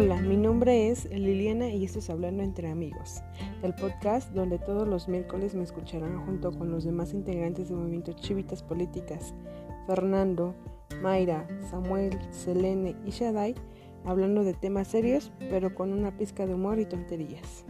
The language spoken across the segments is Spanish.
Hola, mi nombre es Liliana y esto es Hablando entre Amigos, el podcast donde todos los miércoles me escucharán junto con los demás integrantes del movimiento Chivitas Políticas, Fernando, Mayra, Samuel, Selene y Shadai, hablando de temas serios pero con una pizca de humor y tonterías.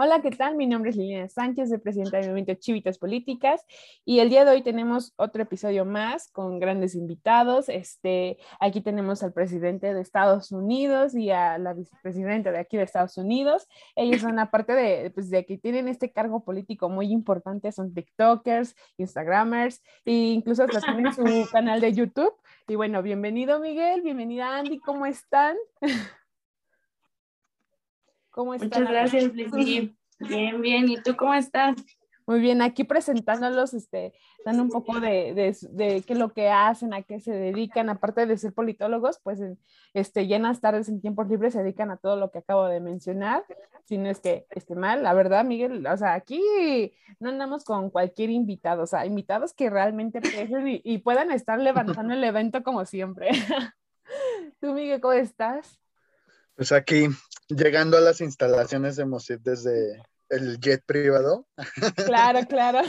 Hola, ¿qué tal? Mi nombre es Liliana Sánchez, de presidenta del movimiento Chivitas Políticas y el día de hoy tenemos otro episodio más con grandes invitados. Este, aquí tenemos al presidente de Estados Unidos y a la vicepresidenta de aquí de Estados Unidos. Ellos son aparte de, pues, de que tienen este cargo político muy importante, son TikTokers, Instagramers e incluso hasta tienen su canal de YouTube. Y bueno, bienvenido Miguel, bienvenida Andy, ¿cómo están? ¿Cómo estás? Muchas gracias, Leslie. Bien, bien. ¿Y tú cómo estás? Muy bien, aquí presentándolos, este, dando un poco de, de, qué es lo que hacen, a qué se dedican, aparte de ser politólogos, pues este, llenas tardes en tiempos libres se dedican a todo lo que acabo de mencionar, si no es que esté mal, la verdad, Miguel, o sea, aquí no andamos con cualquier invitado, o sea, invitados que realmente pesen y, y puedan estar levantando el evento como siempre. Tú, Miguel, ¿cómo estás? Pues aquí, llegando a las instalaciones de Mosip desde el jet privado. Claro, claro.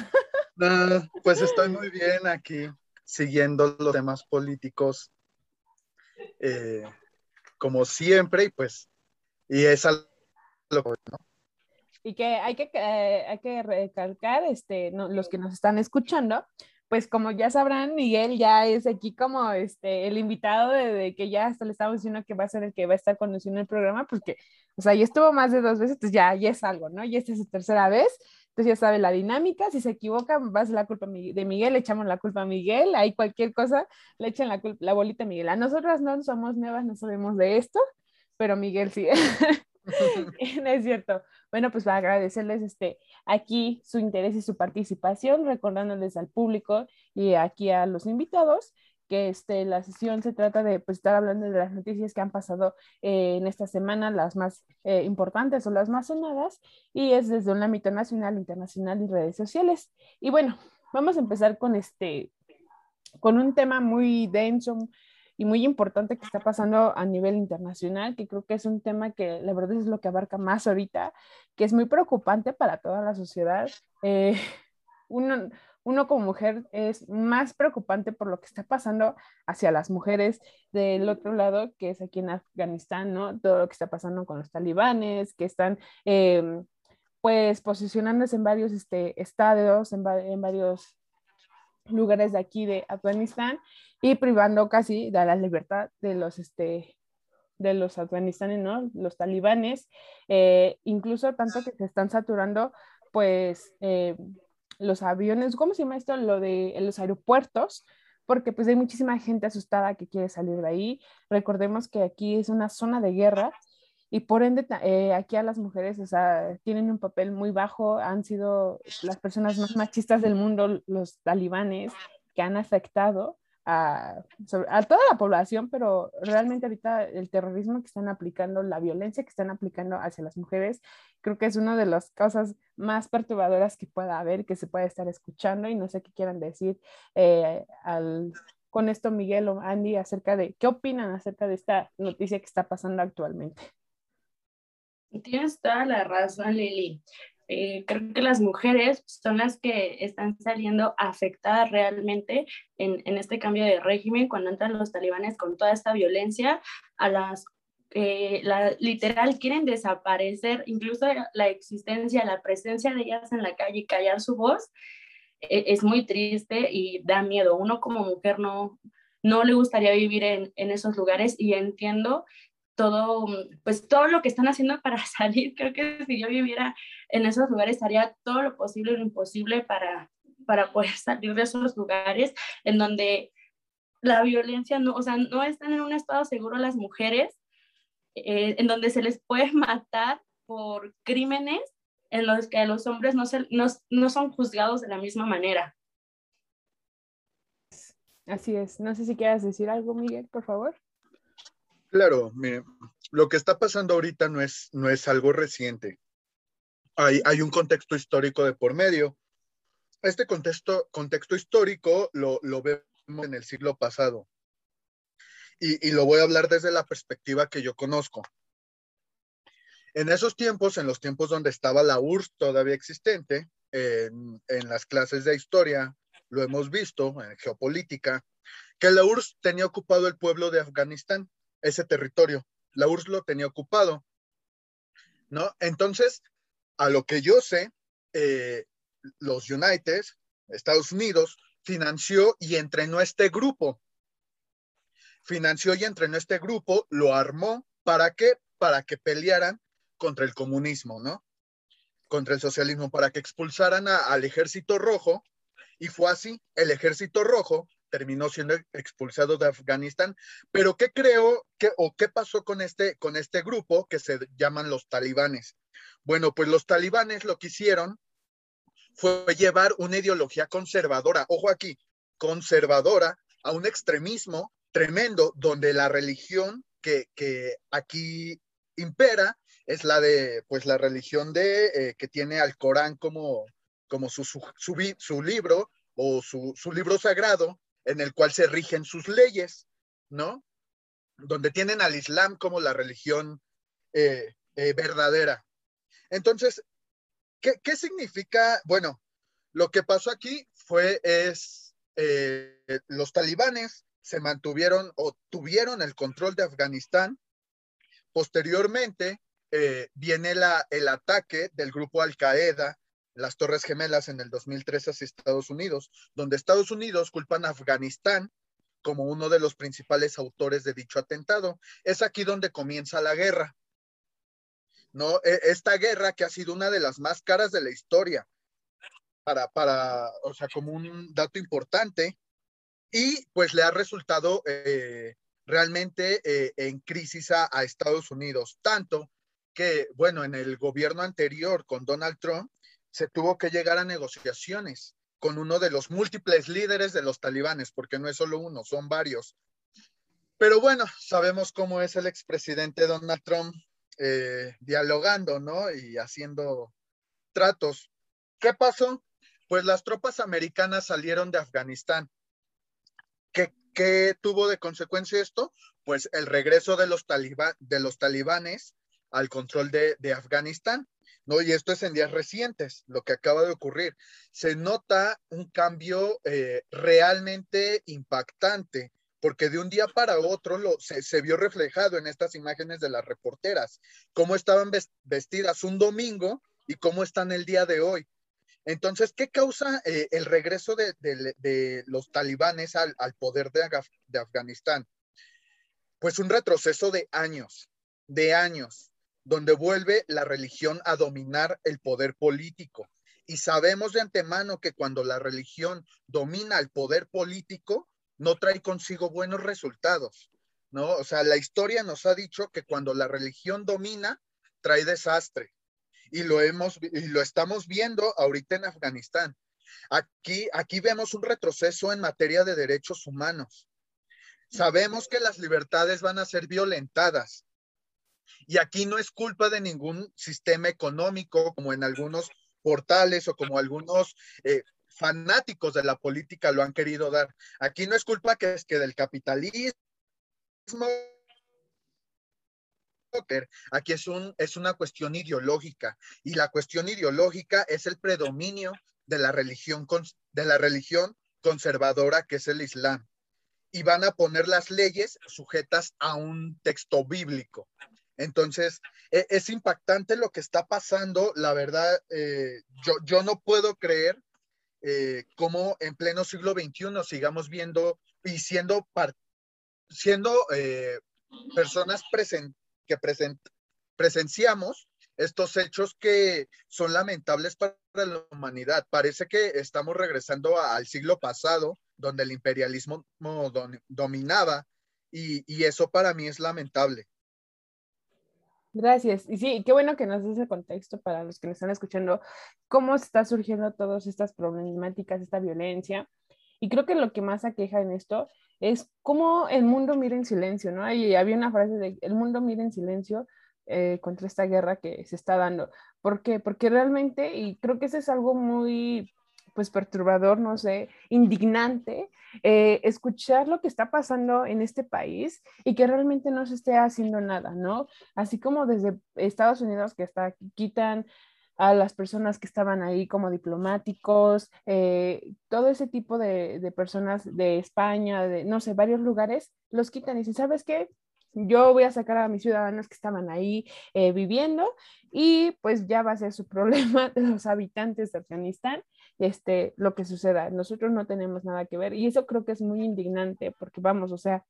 pues estoy muy bien aquí, siguiendo los temas políticos, eh, como siempre, y pues, y es algo, ¿no? Y que hay que, eh, hay que recalcar, este, los que nos están escuchando, pues como ya sabrán, Miguel ya es aquí como este, el invitado de, que ya hasta le estamos diciendo que va a ser el que va a estar conduciendo el programa, porque, o sea, ya estuvo más de dos veces, pues ya, ya es algo, ¿no? Ya esta es su tercera vez, entonces ya sabe la dinámica, si se equivoca, va a ser la culpa de Miguel, le echamos la culpa a Miguel, ahí cualquier cosa, le echan la, la bolita a Miguel. A nosotras no somos nuevas, no sabemos de esto, pero Miguel sí. no es cierto. Bueno, pues para agradecerles este, aquí su interés y su participación, recordándoles al público y aquí a los invitados que este, la sesión se trata de pues, estar hablando de las noticias que han pasado eh, en esta semana, las más eh, importantes o las más sonadas, y es desde un ámbito nacional, internacional y redes sociales. Y bueno, vamos a empezar con, este, con un tema muy denso, y muy importante que está pasando a nivel internacional, que creo que es un tema que la verdad es lo que abarca más ahorita, que es muy preocupante para toda la sociedad. Eh, uno, uno como mujer es más preocupante por lo que está pasando hacia las mujeres del otro lado, que es aquí en Afganistán, ¿no? Todo lo que está pasando con los talibanes, que están... Em, pues posicionándose en varios este, estadios, en, en varios lugares de aquí de Afganistán y privando casi de la libertad de los, este, de los afganistanes, ¿no? Los talibanes, eh, incluso tanto que se están saturando, pues, eh, los aviones, ¿cómo se llama esto? Lo de los aeropuertos, porque pues hay muchísima gente asustada que quiere salir de ahí. Recordemos que aquí es una zona de guerra y por ende eh, aquí a las mujeres, o sea, tienen un papel muy bajo, han sido las personas más machistas del mundo, los talibanes, que han afectado a, a, toda la población, pero realmente ahorita el terrorismo que están aplicando, la violencia que están aplicando hacia las mujeres, creo que es una de las causas más perturbadoras que pueda haber, que se puede estar escuchando y no sé qué quieran decir eh, al, con esto Miguel o Andy acerca de qué opinan acerca de esta noticia que está pasando actualmente. Tienes toda la razón, Lili. Eh, creo que las mujeres son las que están saliendo afectadas realmente en, en, este cambio de régimen cuando entran los talibanes con toda esta violencia a las eh, la, literal quieren desaparecer incluso la existencia, la presencia de ellas en la calle y callar su voz e, es muy triste y da miedo. Uno como mujer no, no le gustaría vivir en, en esos lugares y entiendo todo, pues todo lo que están haciendo para salir. Creo que si yo viviera en esos lugares haría todo lo posible y lo imposible para, para poder salir de esos lugares en donde la violencia no, o sea, no están en un estado seguro las mujeres, eh, en donde se les puede matar por crímenes en los que los hombres no, se, no, no son juzgados de la misma manera. Así es. No sé si quieras decir algo, Miguel, por favor. Claro, lo que está pasando ahorita no es, no es algo reciente. hay, hay un contexto histórico de por medio. Este contexto, contexto histórico lo, lo vemos en el siglo pasado. Y, y, lo voy a hablar desde la perspectiva que yo conozco. En esos tiempos, en los tiempos donde estaba la URSS todavía existente, en, en las clases de historia, lo hemos visto en geopolítica, que la URSS tenía ocupado el pueblo de Afganistán, ese territorio. La URSS lo tenía ocupado, ¿no? Entonces, a lo que yo sé, eh, los United, Estados Unidos, financió y entrenó este grupo. Financió y entrenó este grupo, lo armó, ¿para qué? Para que pelearan contra el comunismo, ¿no? Contra el socialismo, para que expulsaran al ejército rojo. Y fue así, el ejército rojo terminó siendo expulsado de Afganistán. Pero ¿qué creo que, o qué pasó con este, con este grupo que se llaman los talibanes? Bueno, pues los talibanes lo que hicieron fue llevar una ideología conservadora, ojo aquí, conservadora, a un extremismo tremendo, donde la religión que, que aquí impera es la de, pues la religión de, eh, que tiene al Corán como, como su, su, su, su libro o su, su, libro sagrado en el cual se rigen sus leyes, ¿no? Donde tienen al Islam como la religión eh, eh, verdadera. Entonces, ¿qué, ¿qué, significa? Bueno, lo que pasó aquí fue, es, eh, los talibanes se mantuvieron o tuvieron el control de Afganistán. Posteriormente, viene la, el ataque del grupo Al-Qaeda, las Torres Gemelas en el 2013 hacia Estados Unidos, donde Estados Unidos culpan a Afganistán como uno de los principales autores de dicho atentado. Es aquí donde comienza la guerra. ¿no? E, esta guerra que ha sido una de las más caras de la historia, para, para o sea, como un dato importante, y pues le ha resultado eh, realmente eh, en crisis a, Estados Unidos, tanto que, bueno, en el gobierno anterior con Donald Trump se tuvo que llegar a negociaciones con uno de los múltiples líderes de los talibanes, porque no es solo uno, son varios. Pero bueno, sabemos cómo es el expresidente Donald Trump eh, dialogando, ¿no? Y haciendo tratos. ¿Qué pasó? Pues las tropas americanas salieron de Afganistán. ¿Qué, qué tuvo de consecuencia esto? Pues el regreso de los, taliba, de los talibanes al control de, de Afganistán. ¿No? Y esto es en días recientes, lo que acaba de ocurrir. Se nota un cambio eh, realmente impactante porque de un día para otro se, vio reflejado en estas imágenes de las reporteras, cómo estaban vestidas un domingo y cómo están el día de hoy. Entonces, ¿qué causa eh, el regreso de, los talibanes al, poder de Afganistán? Pues un retroceso de años, de años, donde vuelve la religión a dominar el poder político. Y sabemos de antemano que cuando la religión domina el poder político, no trae consigo buenos resultados, ¿no? O sea, la historia nos ha dicho que cuando la religión domina, trae desastre. Y lo hemos y lo estamos viendo ahorita en Afganistán. Aquí aquí vemos un retroceso en materia de derechos humanos. Sabemos que las libertades van a ser violentadas. Y aquí no es culpa de ningún sistema económico como en algunos portales o como algunos eh, fanáticos de la política lo han querido dar. Aquí no es culpa que es que del capitalismo. Aquí es, un, es una cuestión ideológica y la cuestión ideológica es el predominio de la religión, de la religión conservadora que es el Islam. Y van a poner las leyes sujetas a un texto bíblico. Entonces, e, es impactante lo que está pasando. La verdad, eh, yo, yo no puedo creer eh, cómo en pleno siglo XXI sigamos viendo y siendo, siendo eh, personas que present presenciamos estos hechos que son lamentables para la humanidad. Parece que estamos regresando al siglo pasado, donde el imperialismo dominaba, y, y eso para mí es lamentable. Gracias. Y sí, qué bueno que nos des el contexto para los que nos están escuchando, cómo está surgiendo todas estas problemáticas, esta violencia. Y creo que lo que más aqueja en esto es cómo el mundo mira en silencio, ¿no? Y había una frase de, el mundo mira en silencio eh, contra esta guerra que se está dando. ¿Por qué? Porque realmente, y creo que eso es algo muy pues perturbador, no sé, indignante, eh, escuchar lo que está pasando en este país y que realmente no se esté haciendo nada, ¿no? Así como desde Estados Unidos que está, quitan a las personas que estaban ahí como diplomáticos, eh, todo ese tipo de, de, personas de España, de no sé, varios lugares, los quitan y dicen, ¿sabes qué? Yo voy a sacar a mis ciudadanos que estaban ahí eh, viviendo y pues ya va a ser su problema de los habitantes de Afganistán este, lo que suceda. Nosotros no tenemos nada que ver y eso creo que es muy indignante porque vamos, o sea,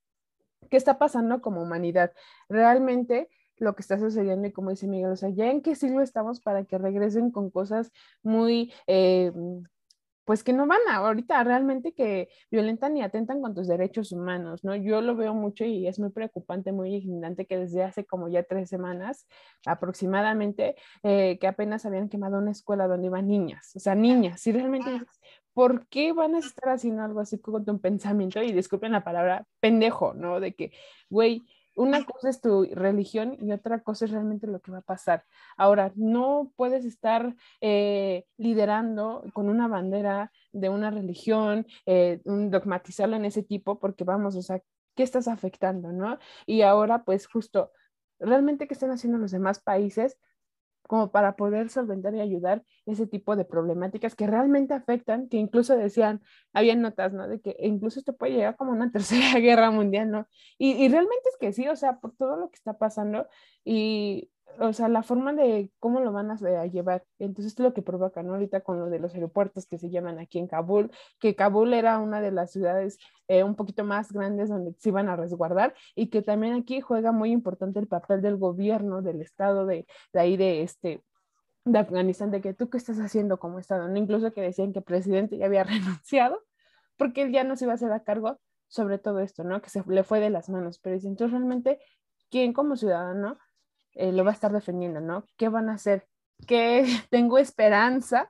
¿qué está pasando como humanidad? Realmente lo que está sucediendo y como dice Miguel, o sea, ya en qué siglo estamos para que regresen con cosas muy eh, pues que no van a, ahorita realmente que violentan y atentan con tus derechos humanos, ¿no? Yo lo veo mucho y es muy preocupante, muy indignante que desde hace como ya tres semanas aproximadamente, eh, que apenas habían quemado una escuela donde iban niñas, o sea, niñas, si realmente ¿por qué van a estar haciendo algo así con tu pensamiento? Y disculpen la palabra, pendejo, ¿no? De que, güey, una cosa es tu religión y otra cosa es realmente lo que va a pasar. Ahora, no puedes estar eh, liderando con una bandera de una religión, eh, dogmatizarlo en ese tipo, porque vamos, o sea, ¿qué estás afectando, no? Y ahora, pues justo, realmente, ¿qué están haciendo los demás países? Como para poder solventar y ayudar ese tipo de problemáticas que realmente afectan, que incluso decían, había notas, ¿no? De que incluso esto puede llegar como una tercera guerra mundial, ¿no? Y, y realmente es que sí, o sea, por todo lo que está pasando y o sea, la forma de cómo lo van a, llevar. Entonces, es lo que provoca, ¿no? Ahorita con lo de los aeropuertos que se llaman aquí en Kabul, que Kabul era una de las ciudades eh, un poquito más grandes donde se iban a resguardar y que también aquí juega muy importante el papel del gobierno, del Estado de, de ahí de este de Afganistán, de que tú qué estás haciendo como Estado, ¿no? Incluso que decían que el presidente ya había renunciado porque él ya no se iba a hacer a cargo sobre todo esto, ¿no? Que se le fue de las manos. Pero entonces realmente, ¿quién como ciudadano eh, lo va a estar defendiendo, ¿no? ¿Qué van a hacer? ¿Qué tengo esperanza?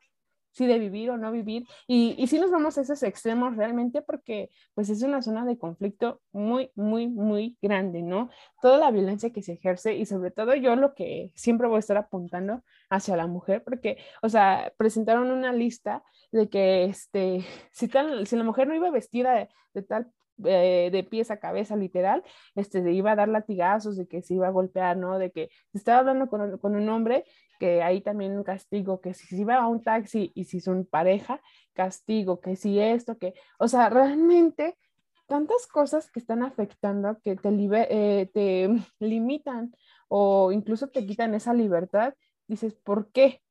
si de vivir o no vivir. Y, y si nos vamos a esos extremos realmente porque pues es una zona de conflicto muy, muy, muy grande, ¿no? Toda la violencia que se ejerce y sobre todo yo lo que siempre voy a estar apuntando hacia la mujer porque, o sea, presentaron una lista de que este, si, tal, si la mujer no iba vestida de, de tal eh, de pies a cabeza, literal, este, iba a dar latigazos, de que se iba a golpear, ¿no? De que se estaba hablando con, con un hombre, que ahí también un castigo, que si se iba a un taxi y si son pareja, castigo, que si esto, que, o sea, realmente tantas cosas que están afectando que te, eh, te limitan o incluso te quitan esa libertad, dices, ¿por qué?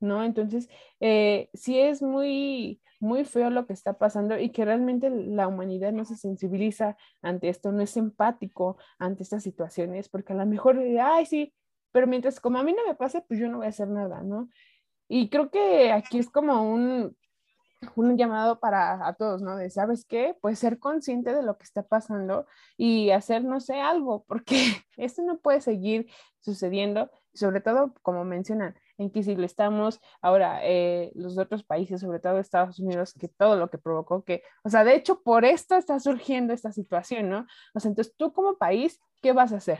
¿No? Entonces, eh, sí es muy, muy feo lo que está pasando y que realmente la humanidad no se sensibiliza ante esto, no es empático ante estas situaciones, porque a lo mejor, ay, sí, pero mientras como a mí no me pase, pues yo no voy a hacer nada, ¿no? Y creo que aquí es como un, un llamado para a todos, ¿no? De, ¿sabes qué? Pues ser consciente de lo que está pasando y hacer, no sé, algo, porque esto no puede seguir sucediendo, sobre todo, como mencionan, en qué siglo estamos, ahora eh, los otros países, sobre todo Estados Unidos, que todo lo que provocó que, o sea, de hecho, por esto está surgiendo esta situación, ¿no? O sea, entonces tú como país, ¿qué vas a hacer?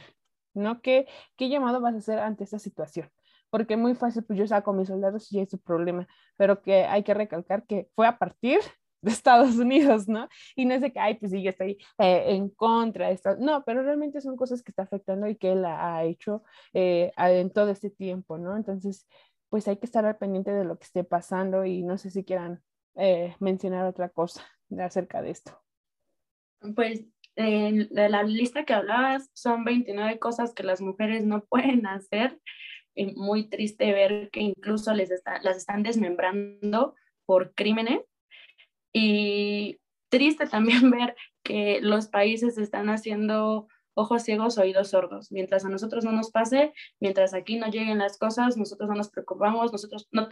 ¿No? ¿Qué, qué llamado vas a hacer ante esta situación? Porque muy fácil, pues yo saco a mis soldados y es su problema, pero que hay que recalcar que fue a partir de Estados Unidos, ¿no? Y no es de que, ay, pues sí, yo estoy eh, en contra de esto. No, pero realmente son cosas que está afectando y que él ha hecho eh, en todo este tiempo, ¿no? Entonces, pues hay que estar al pendiente de lo que esté pasando y no sé si quieran eh, mencionar otra cosa acerca de esto. Pues de la lista que hablabas son 29 cosas que las mujeres no pueden hacer. muy triste ver que incluso les las están desmembrando por crímenes y triste también ver que los países están haciendo ojos ciegos, oídos sordos. Mientras a nosotros no nos pase, mientras aquí no lleguen las cosas, nosotros no nos preocupamos, nosotros no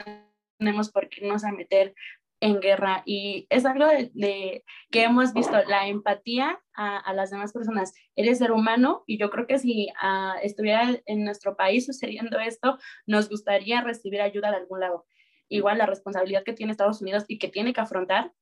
tenemos por qué irnos a meter en guerra. Y es algo de, que hemos visto, la empatía a, las demás personas. Eres ser humano y yo creo que si uh, estuviera en nuestro país sucediendo esto, nos gustaría recibir ayuda de algún lado. Igual la responsabilidad que tiene Estados Unidos y que tiene que afrontar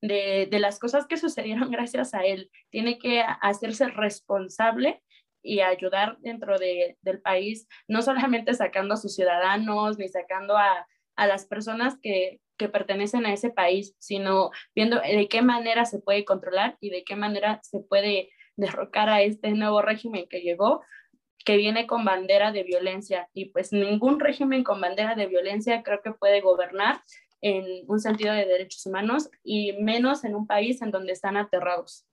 de, las cosas que sucedieron gracias a él. Tiene que hacerse responsable y ayudar dentro de, del país, no solamente sacando a sus ciudadanos ni sacando a, a las personas que, que pertenecen a ese país, sino viendo de qué manera se puede controlar y de qué manera se puede derrocar a este nuevo régimen que llegó, que viene con bandera de violencia. Y pues ningún régimen con bandera de violencia creo que puede gobernar en un sentido de derechos humanos y menos en un país en donde están aterrados.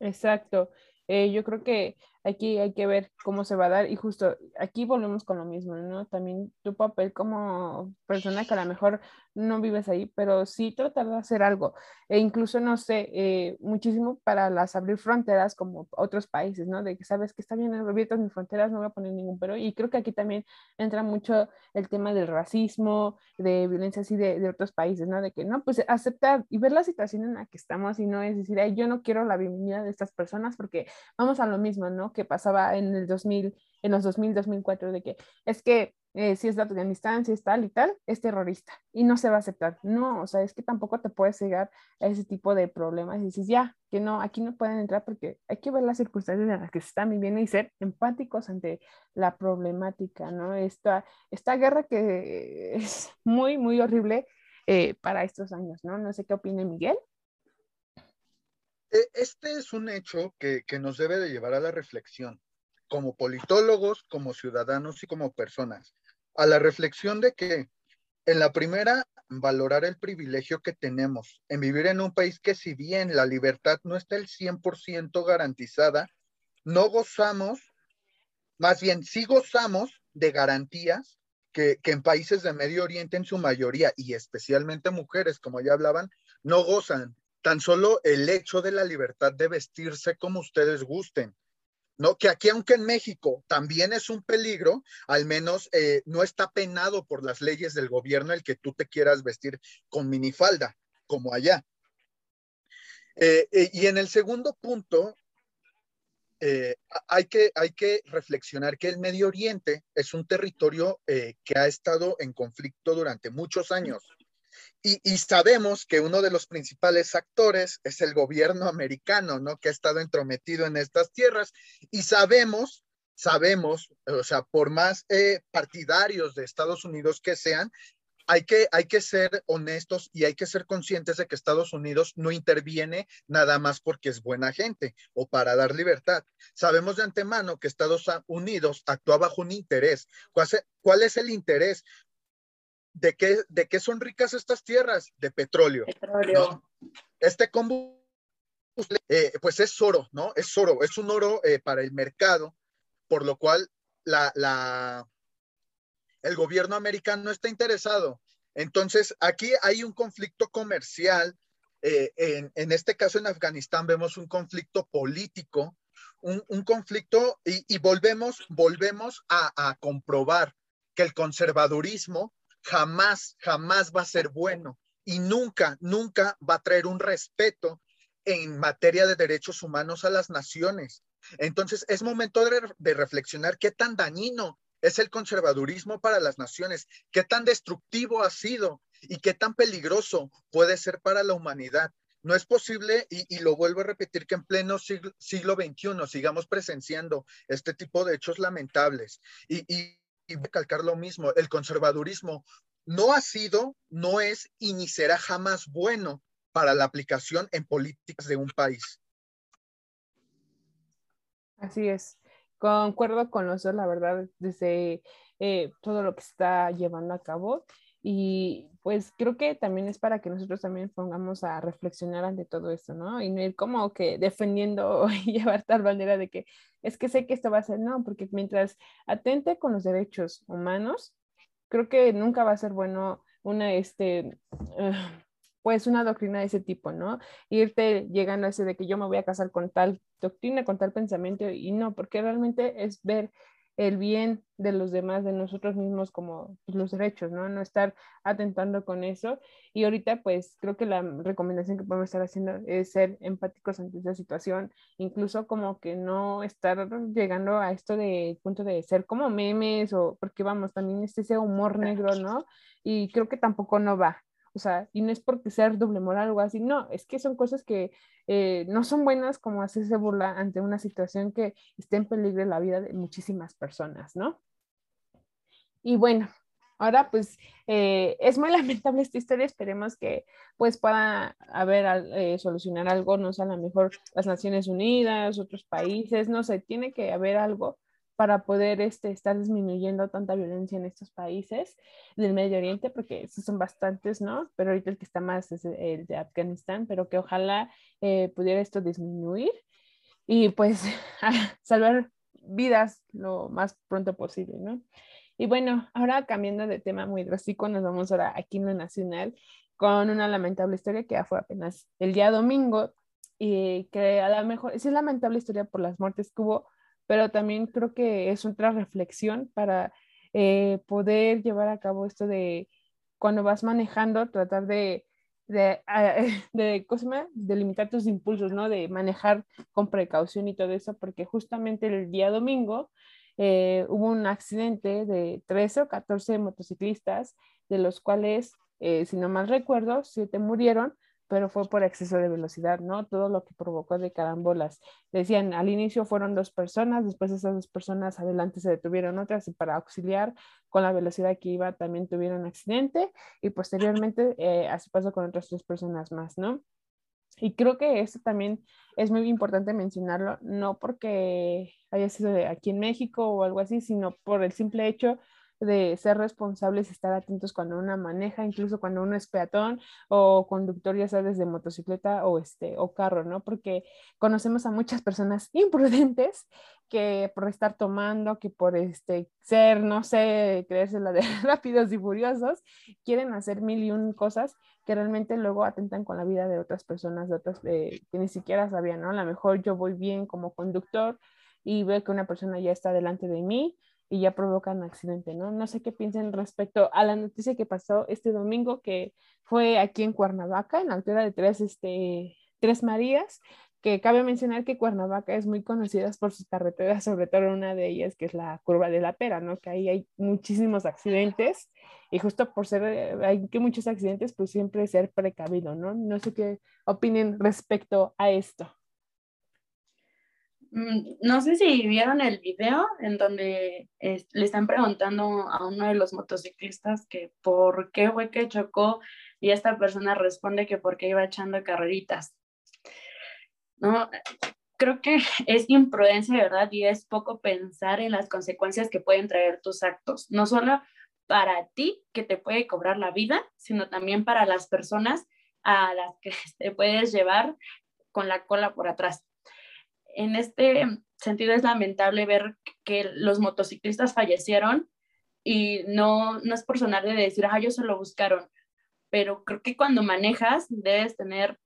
Exacto. Eh, yo creo que aquí hay que ver cómo se va a dar y justo aquí volvemos con lo mismo, ¿no? También tu papel como persona que a lo mejor no vives ahí, pero sí tratar de hacer algo e incluso, no sé, eh, muchísimo para las abrir fronteras como otros países, ¿no? De que sabes que está bien abiertas mis fronteras, no voy a poner ningún pero y creo que aquí también entra mucho el tema del racismo, de violencia así de, de otros países, ¿no? De que no, pues aceptar y ver la situación en la que estamos y no es decir, Ay, yo no quiero la bienvenida de estas personas porque vamos a lo mismo, ¿no? que pasaba en el 2000, en los 2000, 2004, de que es que eh, si es de Afganistán, si es tal y tal, es terrorista y no se va a aceptar. No, o sea, es que tampoco te puedes llegar a ese tipo de problemas y dices, ya, que no, aquí no pueden entrar porque hay que ver las circunstancias en las que se están viviendo y ser empáticos ante la problemática, ¿no? Esta, esta guerra que es muy, muy horrible eh, para estos años, ¿no? No sé qué opina Miguel. E, este es un hecho que, nos debe de llevar a la reflexión, como politólogos, como ciudadanos y como personas, a la reflexión de que en la primera, valorar el privilegio que tenemos en vivir en un país que si bien la libertad no está el 100% garantizada, no gozamos, más bien sí gozamos de garantías que, que, en países de Medio Oriente en su mayoría, y especialmente mujeres, como ya hablaban, no gozan tan solo el hecho de la libertad de vestirse como ustedes gusten. ¿No? Que aquí, aunque en México también es un peligro, al menos eh, no está penado por las leyes del gobierno el que tú te quieras vestir con minifalda, como allá. Eh, eh, y en el segundo punto, hay, que, hay que reflexionar que el Medio Oriente es un territorio que ha estado en conflicto durante muchos años. Y, sabemos que uno de los principales actores es el gobierno americano, ¿no? Que ha estado entrometido en estas tierras. Y sabemos, sabemos, o sea, por más eh, partidarios de Estados Unidos que sean, hay que, hay que ser honestos y hay que ser conscientes de que Estados Unidos no interviene nada más porque es buena gente o para dar libertad. Sabemos de antemano que Estados Unidos actúa bajo un interés. ¿Cuál es el interés? ¿De qué, ¿de qué son ricas estas tierras? De petróleo. Petróleo. Este combustible, eh, pues es oro, ¿no? Es oro, es un oro eh, para el mercado, por lo cual la, la, el gobierno americano está interesado. Entonces, aquí hay un conflicto comercial. Eh, en, en, este caso, en Afganistán, vemos un conflicto político, un, un conflicto, y, y, volvemos, volvemos a, a comprobar que el conservadurismo jamás, jamás va a ser bueno y nunca, nunca va a traer un respeto en materia de derechos humanos a las naciones. Entonces, es momento de, reflexionar qué tan dañino es el conservadurismo para las naciones, qué tan destructivo ha sido y qué tan peligroso puede ser para la humanidad. No es posible, y, lo vuelvo a repetir, que en pleno siglo, XXI sigamos presenciando este tipo de hechos lamentables. Y, y recalcar lo mismo, el conservadurismo no ha sido, no es y ni será jamás bueno para la aplicación en políticas de un país. Así es, concuerdo con los dos, la verdad, desde eh, todo lo que se está llevando a cabo y pues creo que también es para que nosotros también pongamos a reflexionar ante todo esto, ¿no? Y no ir como que defendiendo y llevar tal manera de que es que sé que esto va a ser, no, porque mientras atente con los derechos humanos, creo que nunca va a ser bueno una, este, pues una doctrina de ese tipo, ¿no? Irte llegando a ese de que yo me voy a casar con tal doctrina, con tal pensamiento, y no, porque realmente es ver el bien de los demás, de nosotros mismos como pues, los derechos, ¿no? No estar atentando con eso. Y ahorita, pues creo que la recomendación que podemos estar haciendo es ser empáticos ante esa situación, incluso como que no estar llegando a esto de punto de ser como memes o porque vamos, también este ese humor negro, ¿no? Y creo que tampoco no va. O sea, y no es porque ser doble moral o así, no, es que son cosas que eh, no son buenas como hacerse burla ante una situación que esté en peligro la vida de muchísimas personas, ¿no? Y bueno, ahora pues eh, es muy lamentable esta historia, esperemos que pues pueda haber, eh, solucionar algo, no sé, a lo mejor las Naciones Unidas, otros países, no sé, tiene que haber algo para poder este, estar disminuyendo tanta violencia en estos países del Medio Oriente, porque esos son bastantes, ¿no? Pero ahorita el que está más es el de Afganistán, pero que ojalá eh, pudiera esto disminuir y pues salvar vidas lo más pronto posible, ¿no? Y bueno, ahora cambiando de tema muy drástico, nos vamos ahora aquí en lo nacional con una lamentable historia que ya fue apenas el día domingo y que a lo mejor es lamentable historia por las muertes que hubo, pero también creo que es otra reflexión para eh, poder llevar a cabo esto de cuando vas manejando, tratar de, de, de, de limitar tus impulsos, ¿no? De manejar con precaución y todo eso, porque justamente el día domingo eh, hubo un accidente de 13 o 14 motociclistas, de los cuales, eh, si no mal recuerdo, siete murieron, pero fue por exceso de velocidad, ¿no? Todo lo que provocó de carambolas. Decían, al inicio fueron dos personas, después esas dos personas adelante se detuvieron otras y para auxiliar con la velocidad que iba también tuvieron accidente y posteriormente eh, así pasó con otras tres personas más, ¿no? Y creo que esto también es muy importante mencionarlo, no porque haya sido aquí en México o algo así, sino por el simple hecho de ser responsables estar atentos cuando uno maneja, incluso cuando uno es peatón o conductor, ya sabes, de motocicleta o, este, o carro, ¿no? Porque conocemos a muchas personas imprudentes que por estar tomando, que por este, ser, no sé, creerse la de rápidos y furiosos, quieren hacer mil y un cosas que realmente luego atentan con la vida de otras personas, de otras que ni siquiera sabían, ¿no? A lo mejor yo voy bien como conductor y veo que una persona ya está delante de mí y ya provocan accidente, ¿no? No sé qué piensen respecto a la noticia que pasó este domingo, que fue aquí en Cuernavaca, en la altura de tres, este, tres Marías, que cabe mencionar que Cuernavaca es muy conocida por sus carreteras, sobre todo una de ellas que es la curva de la pera, ¿no? Que ahí hay muchísimos accidentes y justo por ser, hay que muchos accidentes, pues siempre ser precavido, ¿no? No sé qué opinen respecto a esto. Mm, no sé si vieron el video en donde le están preguntando a uno de los motociclistas que por qué fue que chocó y esta persona responde que porque iba echando carreritas. ¿No? Creo que es imprudencia, ¿verdad? Y es poco pensar en las consecuencias que pueden traer tus actos, no solo para ti, que te puede cobrar la vida, sino también para las personas a las que te puedes llevar con la cola por atrás en este sentido es lamentable ver que los motociclistas fallecieron y no, no es por sonar de decir, ah, ellos se lo buscaron, pero creo que cuando manejas debes tener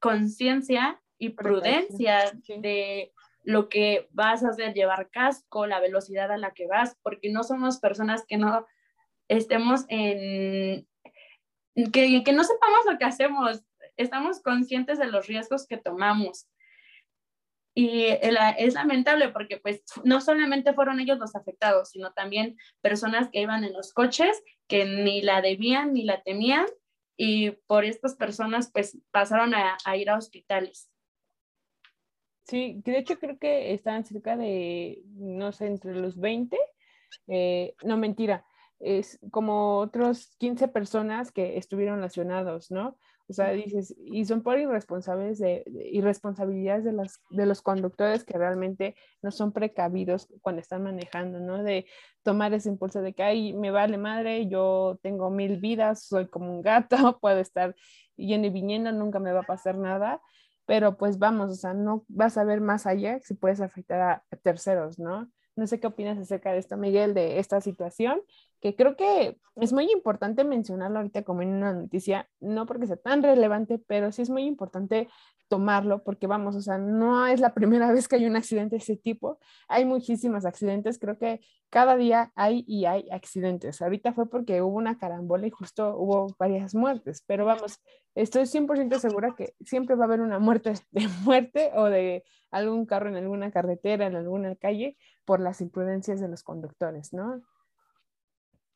conciencia y prudencia de lo que vas a hacer, llevar casco, la velocidad a la que vas, porque no somos personas que no estemos en, que, que no sepamos lo que hacemos, estamos conscientes de los riesgos que tomamos y es lamentable porque pues no solamente fueron ellos los afectados, sino también personas que iban en los coches que ni la debían ni la temían y por estas personas pues pasaron a, ir a hospitales. Sí, de hecho creo que estaban cerca de, no sé, entre los 20, eh, no mentira, es como otros 15 personas que estuvieron lesionados, ¿no? O sea, dices, y son por irresponsables de, irresponsabilidades de, las, de los conductores que realmente no son precavidos cuando están manejando, ¿no? De tomar ese impulso de que, ay, me vale madre, yo tengo mil vidas, soy como un gato, puedo estar yendo y viniendo, nunca me va a pasar nada, pero pues vamos, o sea, no vas a ver más allá si puedes afectar a terceros, ¿no? No sé qué opinas acerca de esto, Miguel, de esta situación, que creo que es muy importante mencionarlo ahorita como en una noticia, no porque sea tan relevante, pero sí es muy importante tomarlo porque vamos, o sea, no es la primera vez que hay un accidente de ese tipo, hay muchísimos accidentes, creo que cada día hay y hay accidentes. Ahorita fue porque hubo una carambola y justo hubo varias muertes, pero vamos, estoy 100% segura que siempre va a haber una muerte de muerte o de algún carro en alguna carretera, en alguna calle, por las imprudencias de los conductores, ¿no?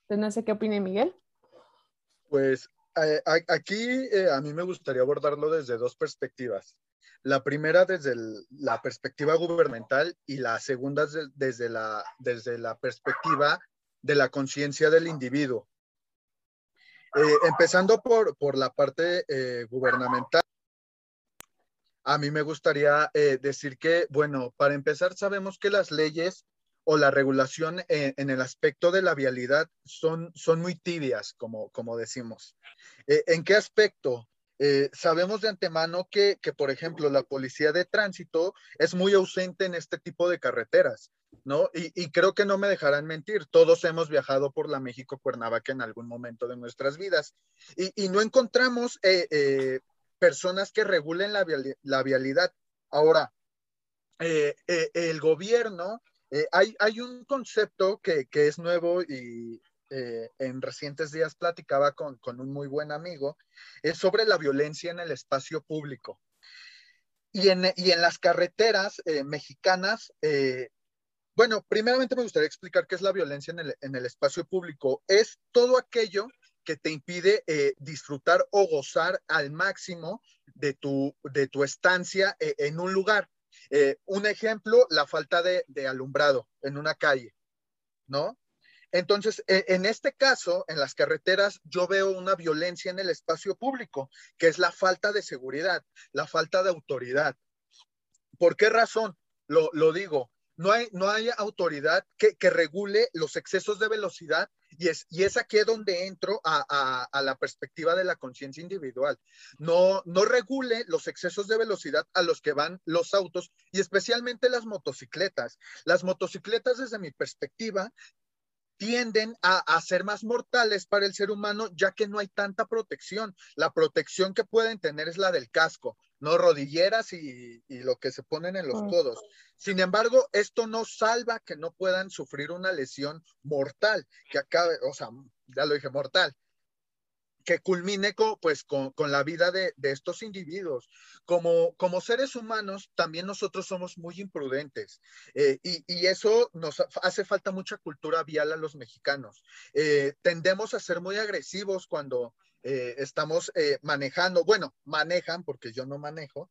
Entonces, no sé qué opina Miguel. Pues eh, aquí eh, a mí me gustaría abordarlo desde dos perspectivas. La primera desde la perspectiva gubernamental y la segunda desde, la, desde la perspectiva de la conciencia del individuo. Eh, empezando por, por, la parte gubernamental, a mí me gustaría decir que, bueno, para empezar, sabemos que las leyes o la regulación en, el aspecto de la vialidad son, son muy tibias, como, como decimos. Eh, ¿En qué aspecto? Eh, sabemos de antemano que, que, por ejemplo, la policía de tránsito es muy ausente en este tipo de carreteras, ¿no? Y, y creo que no me dejarán mentir, todos hemos viajado por la México-Cuernavaca en algún momento de nuestras vidas y, y no encontramos eh, personas que regulen la, la vialidad. Ahora, el gobierno eh, hay, un concepto que, es nuevo y eh, en recientes días platicaba con, un muy buen amigo, es sobre la violencia en el espacio público. Y en, las carreteras eh, mexicanas, bueno, primeramente me gustaría explicar qué es la violencia en el, espacio público. Es todo aquello que te impide disfrutar o gozar al máximo de tu, de tu estancia en un lugar. Eh, un ejemplo, la falta de, alumbrado en una calle, ¿no? Entonces, e, en este caso, en las carreteras, yo veo una violencia en el espacio público, que es la falta de seguridad, la falta de autoridad. ¿Por qué razón? Lo, lo digo, no hay, no hay autoridad que, regule los excesos de velocidad y es, y es aquí donde entro a, la perspectiva de la conciencia individual. No, no regule los excesos de velocidad a los que van los autos y especialmente las motocicletas. Las motocicletas, desde mi perspectiva, tienden a, a, ser más mortales para el ser humano ya que no hay tanta protección. La protección que pueden tener es la del casco, no rodilleras y, lo que se ponen en los codos. Sin embargo, esto no salva que no puedan sufrir una lesión mortal, que acabe, o sea, ya lo dije, mortal, que culmine con, pues, con, la vida de, estos individuos. Como, como seres humanos, también nosotros somos muy imprudentes eh, y, eso nos hace falta mucha cultura vial a los mexicanos. Eh, tendemos a ser muy agresivos cuando eh, estamos manejando, bueno, manejan porque yo no manejo.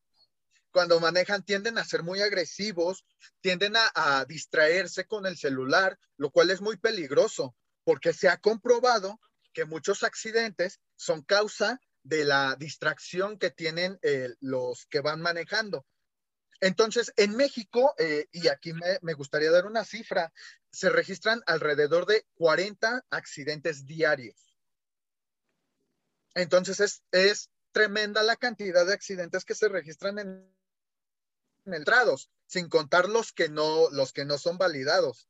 Cuando manejan tienden a ser muy agresivos, tienden a distraerse con el celular, lo cual es muy peligroso porque se ha comprobado que muchos accidentes son causa de la distracción que tienen eh, los que van manejando. Entonces, en México, eh, y aquí me, gustaría dar una cifra, se registran alrededor de 40 accidentes diarios. Entonces, es, tremenda la cantidad de accidentes que se registran en, en entrados, sin contar los que no, los que no son validados.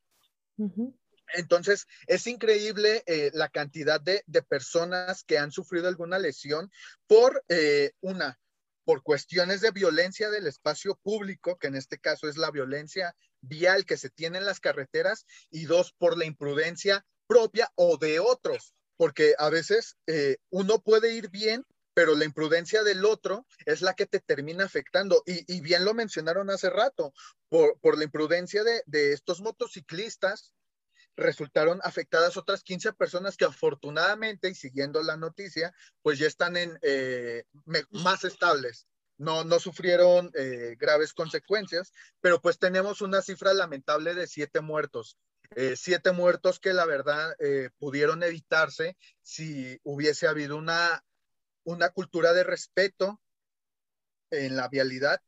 Entonces, es increíble eh, la cantidad de, personas que han sufrido alguna lesión por eh, una, por cuestiones de violencia del espacio público, que en este caso es la violencia vial que se tiene en las carreteras, y dos, por la imprudencia propia o de otros, porque a veces eh, uno puede ir bien, pero la imprudencia del otro es la que te termina afectando. Y, bien lo mencionaron hace rato, por, la imprudencia de, de estos motociclistas resultaron afectadas otras 15 personas que afortunadamente, y siguiendo la noticia, pues ya están en, eh, más estables. No, no sufrieron eh, graves consecuencias, pero pues tenemos una cifra lamentable de siete muertos. Eh, siete muertos que la verdad pudieron evitarse si hubiese habido una, una cultura de respeto en la vialidad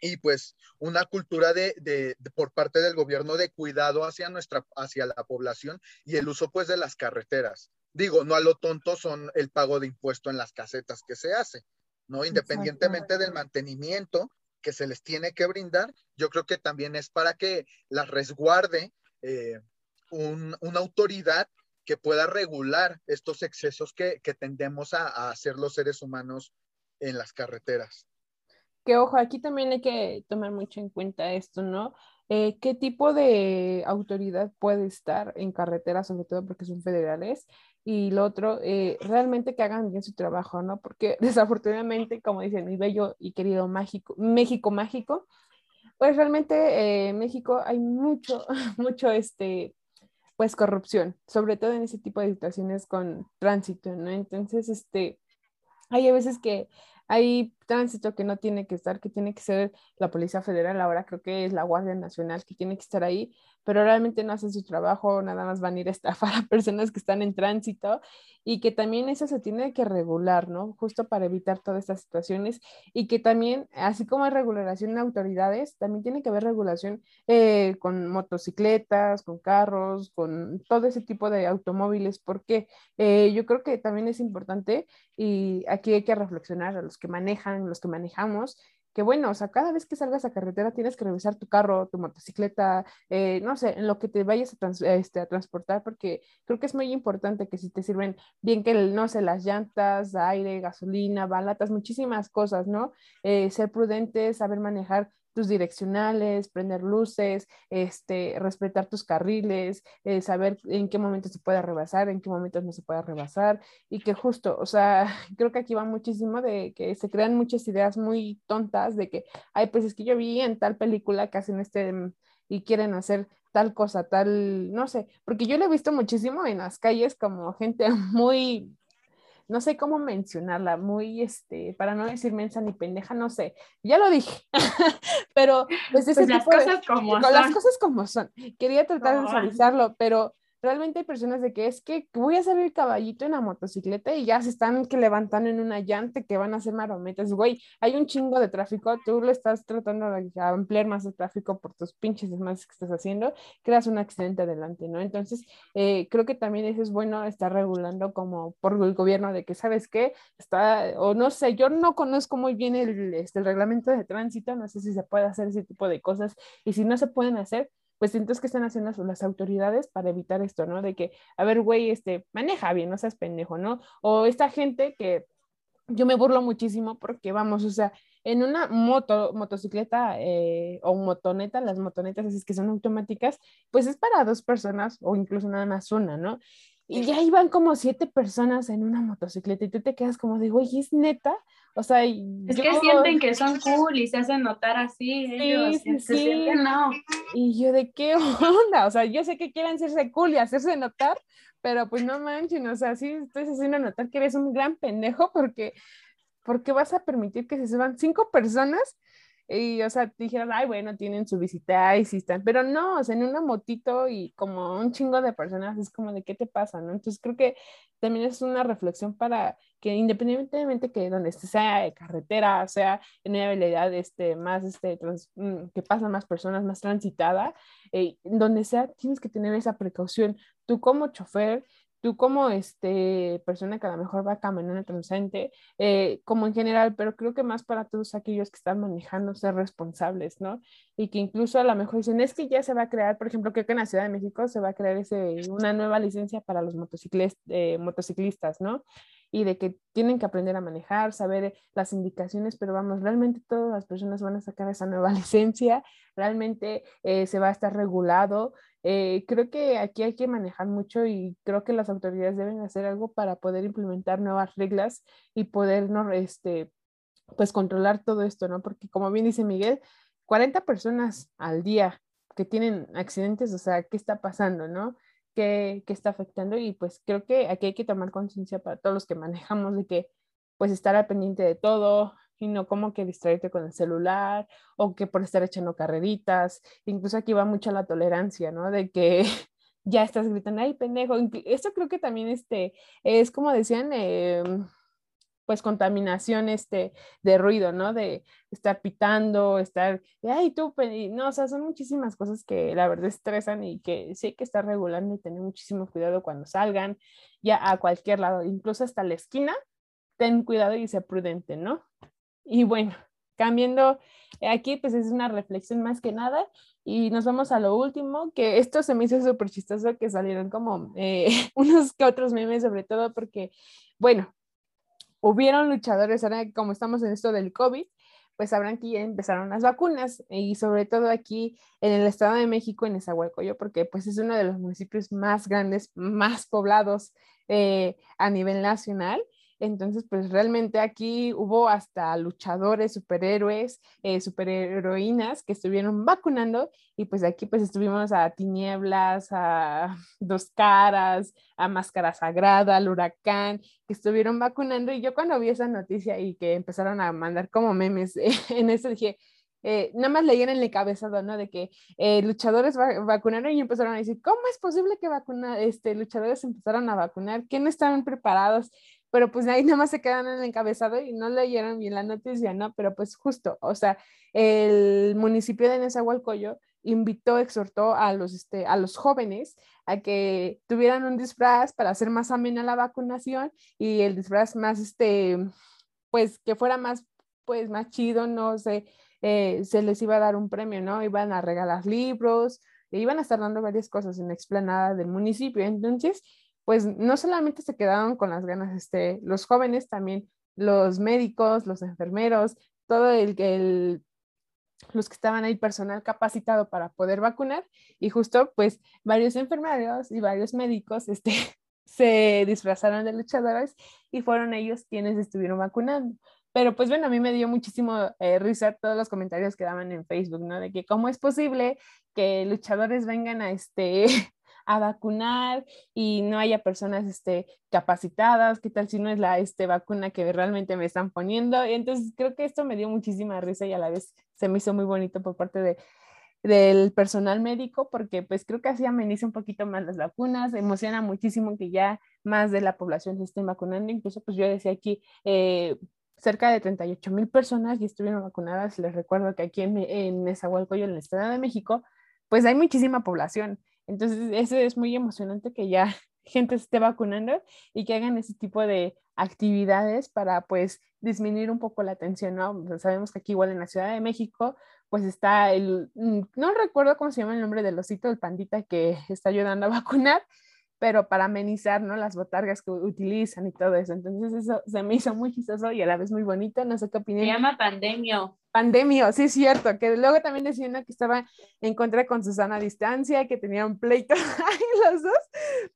y pues una cultura de, por parte del gobierno de cuidado hacia nuestra, hacia la población y el uso pues de las carreteras. Digo, no a lo tonto son el pago de impuesto en las casetas que se hace, ¿no? Independientemente del mantenimiento que se les tiene que brindar, yo creo que también es para que las resguarde eh, una autoridad que pueda regular estos excesos que, tendemos a hacer los seres humanos en las carreteras. Que ojo, aquí también hay que tomar mucho en cuenta esto, ¿no? Eh, ¿Qué tipo de autoridad puede estar en carretera, sobre todo porque son federales? Y lo otro, eh, realmente que hagan bien su trabajo, ¿no? Porque desafortunadamente, como dice mi bello y querido México, México mágico, pues realmente en eh, México hay mucho, mucho, este, pues corrupción, sobre todo en ese tipo de situaciones con tránsito, ¿no? Entonces, este, hay a veces que hay tránsito que no tiene que estar, que tiene que ser la Policía Federal, ahora creo que es la Guardia Nacional que tiene que estar ahí, pero realmente no hacen su trabajo, nada más van a ir a estafar a personas que están en tránsito y que también eso se tiene que regular, ¿no? Justo para evitar todas estas situaciones y que también, así como hay regulación en autoridades, también tiene que haber regulación eh, con motocicletas, con carros, con todo ese tipo de automóviles, porque eh, yo creo que también es importante y aquí hay que reflexionar a los que manejan, los que manejamos, que bueno, o sea, cada vez que salgas a carretera tienes que revisar tu carro, tu motocicleta, eh, no sé, en lo que te vayas a, este, a, transportar, porque creo que es muy importante que si te sirven bien que, no sé, las llantas, aire, gasolina, balatas, muchísimas cosas, ¿no? Eh, ser prudentes, saber manejar tus direccionales, prender luces, este, respetar tus carriles, eh, saber en qué momento se puede rebasar, en qué momentos no se puede rebasar y que justo, o sea, creo que aquí va muchísimo de que se crean muchas ideas muy tontas de que, ay, pues es que yo vi en tal película que hacen este mm, y quieren hacer tal cosa, tal, no sé, porque yo lo he visto muchísimo en las calles como gente muy no sé cómo mencionarla, muy, este, para no decir mensa ni pendeja, no sé, ya lo dije, pero pues ese pues las cosas como son. Las cosas como son. Quería tratar de suavizarlo, pero realmente hay personas de que es que voy a hacer el caballito en la motocicleta y ya se están que levantando en una llanta que van a hacer marometas, güey, hay un chingo de tráfico, tú lo estás tratando de ampliar más el tráfico por tus pinches desmanes que estás haciendo, creas un accidente adelante, ¿no? Entonces, eh, creo que también eso es bueno estar regulando como por el gobierno de que, ¿sabes qué? Está, o no sé, yo no conozco muy bien el, este, el reglamento de tránsito, no sé si se puede hacer ese tipo de cosas y si no se pueden hacer, pues entonces, ¿qué están haciendo las autoridades para evitar esto, no? De que, a ver, güey, este, maneja bien, no seas pendejo, ¿no? O esta gente que yo me burlo muchísimo porque, vamos, o sea, en una moto, motocicleta eh, o motoneta, las motonetas esas que son automáticas, pues es para dos personas o incluso nada más una, ¿no? Y ya iban como siete personas en una motocicleta y tú te quedas como de, güey, ¿es neta? O sea, es que sienten que son cool y se hacen notar así. Sí, sí, sí. no. Y yo, ¿de qué onda? O sea, yo sé que quieren hacerse cool y hacerse notar, pero pues no manchen, o sea, sí estoy haciendo notar que eres un gran pendejo porque, porque vas a permitir que se suban cinco personas y, o sea, dijeron, ay, bueno, tienen su visita y sí están, pero no, o sea, en una motito y como un chingo de personas, es como de qué te pasa, ¿no? Entonces creo que también es una reflexión para que independientemente que donde esté, sea de carretera, sea en una habilidad este, más, este, mm, que pasan más personas, más transitada, eh, donde sea, tienes que tener esa precaución. Tú como chofer, tú como este, persona que a lo mejor va caminando transcendente, eh, como en general, pero creo que más para todos aquellos que están manejando, ser responsables, ¿no? Y que incluso a lo mejor dicen, es que ya se va a crear, por ejemplo, creo que en la Ciudad de México se va a crear ese, una nueva licencia para los eh, motociclistas, ¿no? Y de que tienen que aprender a manejar, saber las indicaciones, pero vamos, realmente todas las personas van a sacar esa nueva licencia, realmente eh, se va a estar regulado. Eh, creo que aquí hay que manejar mucho y creo que las autoridades deben hacer algo para poder implementar nuevas reglas y poder, ¿no? este, pues controlar todo esto, ¿no? Porque como bien dice Miguel, 40 personas al día que tienen accidentes, o sea, ¿qué está pasando, no? Que, está afectando y pues creo que aquí hay que tomar conciencia para todos los que manejamos de que pues estar al pendiente de todo y no como que distraerte con el celular o que por estar echando carreritas, incluso aquí va mucho la tolerancia, ¿no? De que ya estás gritando, ay, pendejo. Esto creo que también este, es como decían, eh, pues contaminación este, de ruido, ¿no? De estar pitando, estar, ay, tú, no, o sea, son muchísimas cosas que la verdad estresan y que sí hay que estar regulando y tener muchísimo cuidado cuando salgan, ya a cualquier lado, incluso hasta la esquina, ten cuidado y sé prudente, ¿no? Y bueno, cambiando aquí, pues es una reflexión más que nada y nos vamos a lo último, que esto se me hizo súper chistoso que salieron como eh, unos que otros memes, sobre todo porque, bueno, hubieron luchadores, ahora como estamos en esto del COVID, pues sabrán que ya empezaron las vacunas y sobre todo aquí en el Estado de México, en Nezahualcóyotl, porque pues es uno de los municipios más grandes, más poblados eh, a nivel nacional Entonces, pues realmente aquí hubo hasta luchadores, superhéroes, eh, superheroínas que estuvieron vacunando y pues aquí pues estuvimos a Tinieblas, a Dos Caras, a Máscara Sagrada, al Huracán, que estuvieron vacunando y yo cuando vi esa noticia y que empezaron a mandar como memes en eso dije, eh, nada más leían en el cabezado, ¿no? De que eh, luchadores vacunaron y empezaron a decir, ¿cómo es posible que vacuna, este, luchadores empezaron a vacunar? ¿Que no estaban preparados? Pero pues ahí nada más se quedan en el encabezado y no leyeron bien la noticia, ¿no? Pero pues justo, o sea, el municipio de Nezahualcóyotl invitó, exhortó a los, este, a los jóvenes a que tuvieran un disfraz para hacer más amena la vacunación y el disfraz más, este, pues que fuera más, pues más chido, no sé, eh, se les iba a dar un premio, ¿no? Iban a regalar libros, e iban a estar dando varias cosas en la explanada del municipio. Entonces, pues no solamente se quedaron con las ganas, este, los jóvenes, también los médicos, los enfermeros, todo el, el los que estaban ahí personal capacitado para poder vacunar y justo pues varios enfermeros y varios médicos este, se disfrazaron de luchadores y fueron ellos quienes estuvieron vacunando. Pero pues bueno, a mí me dio muchísimo eh, risa todos los comentarios que daban en Facebook, ¿no? De que cómo es posible que luchadores vengan a este a vacunar y no haya personas este, capacitadas, qué tal si no es la este, vacuna que realmente me están poniendo. Entonces creo que esto me dio muchísima risa y a la vez se me hizo muy bonito por parte de, del personal médico porque pues creo que así ameniza un poquito más las vacunas, emociona muchísimo que ya más de la población se estén vacunando, incluso pues yo decía aquí, eh, cerca de 38 mil personas y estuvieron vacunadas. Les recuerdo que aquí en, en Nezahualcóyotl, en el Estado de México, pues hay muchísima población. Entonces, eso es muy emocionante que ya gente esté vacunando y que hagan ese tipo de actividades para pues disminuir un poco la tensión, ¿no? sabemos que aquí igual en la Ciudad de México pues está el, mm, no recuerdo cómo se llama el nombre del osito, el pandita que está ayudando a vacunar, pero para amenizar, ¿no? Las botargas que utilizan y todo eso. Entonces eso se me hizo muy chistoso y a la vez muy bonito, no sé qué opinan. Se llama Pandemio. Pandemio, sí es cierto, que luego también decían que estaba en contra con Susana a distancia, que tenían pleito ahí los dos,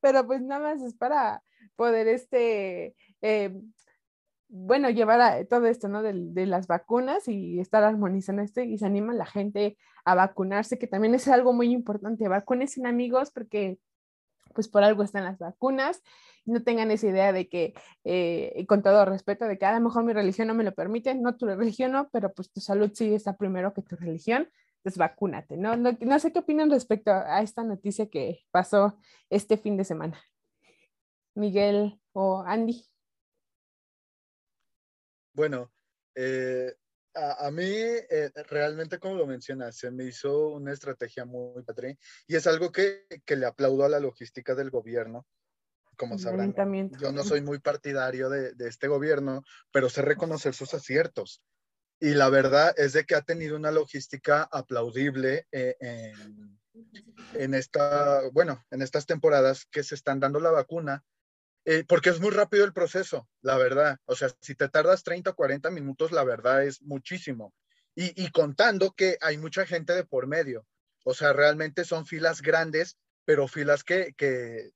pero pues nada más es para poder, este, eh, bueno, llevar a todo esto, ¿no? De, de, las vacunas y estar armonizando esto y se anima la gente a vacunarse, que también es algo muy importante. Vacúnense amigos porque pues por algo están las vacunas. No tengan esa idea de que, eh, con todo respeto, de que a lo mejor mi religión no me lo permite, no tu religión no, pero pues tu salud sí está primero que tu religión, pues vacúnate, ¿no? No, no sé qué opinan respecto a esta noticia que pasó este fin de semana. Miguel o Andy. Bueno, eh, a, mí, eh, realmente, como lo mencionas, se me hizo una estrategia muy padre y es algo que, que le aplaudo a la logística del gobierno. Como sabrán, yo no soy muy partidario de, de, este gobierno, pero sé reconocer sus aciertos. Y la verdad es de que ha tenido una logística aplaudible eh, en, en, esta, bueno, en estas temporadas que se están dando la vacuna eh, porque es muy rápido el proceso, la verdad. O sea, si te tardas 30 o 40 minutos, la verdad es muchísimo. Y, contando que hay mucha gente de por medio. O sea, realmente son filas grandes, pero filas que, que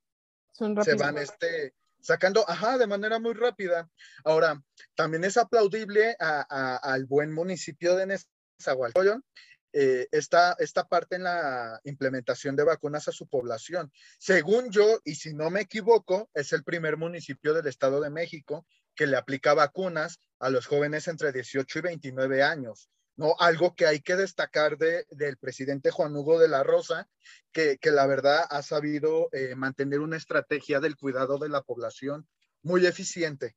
se van este, sacando, ajá, de manera muy rápida. Ahora, también es aplaudible al buen municipio de Nezahualcóyotl eh, esta, parte en la implementación de vacunas a su población. Según yo, y si no me equivoco, es el primer municipio del Estado de México que le aplica vacunas a los jóvenes entre 18 y 29 años. ¿no? Algo que hay que destacar de, del presidente Juan Hugo de la Rosa, que, la verdad ha sabido eh, mantener una estrategia del cuidado de la población muy eficiente.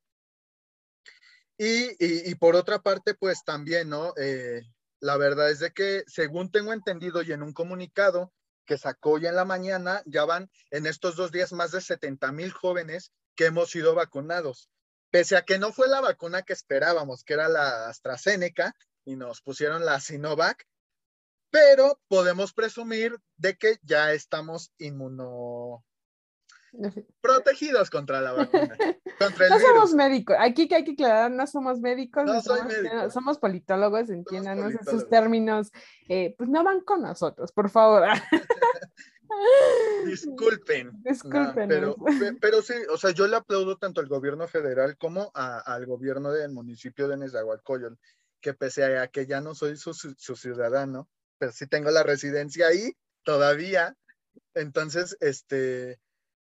Y, por otra parte, pues también, ¿no? Eh, la verdad es de que, según tengo entendido y en un comunicado que sacó ya en la mañana, ya van en estos dos días más de 70 mil jóvenes que hemos sido vacunados. Pese a que no fue la vacuna que esperábamos, que era la AstraZeneca, y nos pusieron la Sinovac, pero podemos presumir de que ya estamos inmuno protegidos contra la vacuna. no somos médicos, aquí que hay que aclarar, no somos médicos, somos, politólogos, entiéndanos esos términos, eh, pues no van con nosotros, por favor. Disculpen. Disculpen. pero, pero sí, o sea, yo le aplaudo tanto al gobierno federal como al gobierno del municipio de Nezahualcóyotl, que pese a que ya no soy su, su, ciudadano, pero sí tengo la residencia ahí todavía. Entonces, este,